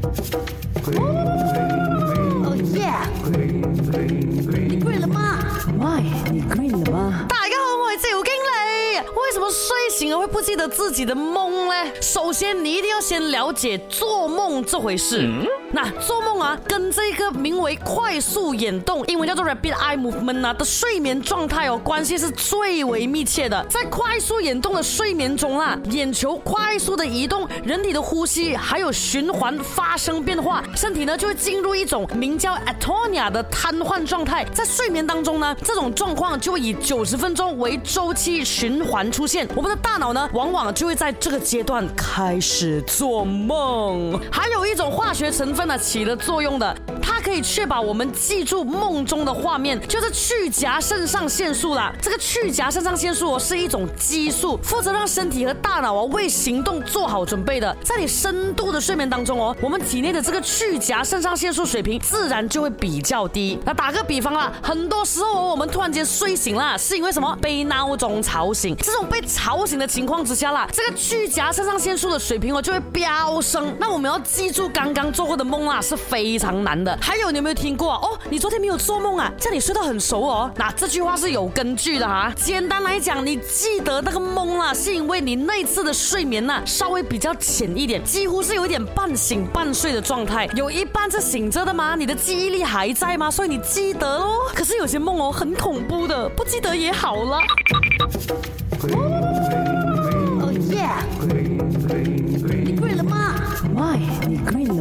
哦耶！你了吗大家好，我是吴金理。为什么睡醒了会不记得自己的梦呢？首先，你一定要先了解做梦这回事。那做梦。跟这个名为快速眼动，英文叫做 rapid eye movement 呢的睡眠状态哦，关系是最为密切的。在快速眼动的睡眠中啊，眼球快速的移动，人体的呼吸还有循环发生变化，身体呢就会进入一种名叫 atonia 的瘫痪状态。在睡眠当中呢，这种状况就会以九十分钟为周期循环出现。我们的大脑呢，往往就会在这个阶段开始做梦。还有一种化学成分呢，起了作。用。用的。可以确保我们记住梦中的画面，就是去夹肾上腺素啦。这个去夹肾上腺素哦，是一种激素，负责让身体和大脑啊为行动做好准备的。在你深度的睡眠当中哦，我们体内的这个去夹肾上腺素水平自然就会比较低。那打个比方啦，很多时候哦我们突然间睡醒了，是因为什么？被闹钟吵醒。这种被吵醒的情况之下啦，这个去夹肾上腺素的水平哦就会飙升。那我们要记住刚刚做过的梦啦是非常难的，还。有你有没有听过？哦，你昨天没有做梦啊？这你睡得很熟哦。那这句话是有根据的哈。简单来讲，你记得那个梦啊，是因为你那次的睡眠呢稍微比较浅一点，几乎是有一点半醒半睡的状态，有一半是醒着的吗？你的记忆力还在吗？所以你记得喽。可是有些梦哦很恐怖的，不记得也好了。哦耶！你跪了吗？My，你跪了。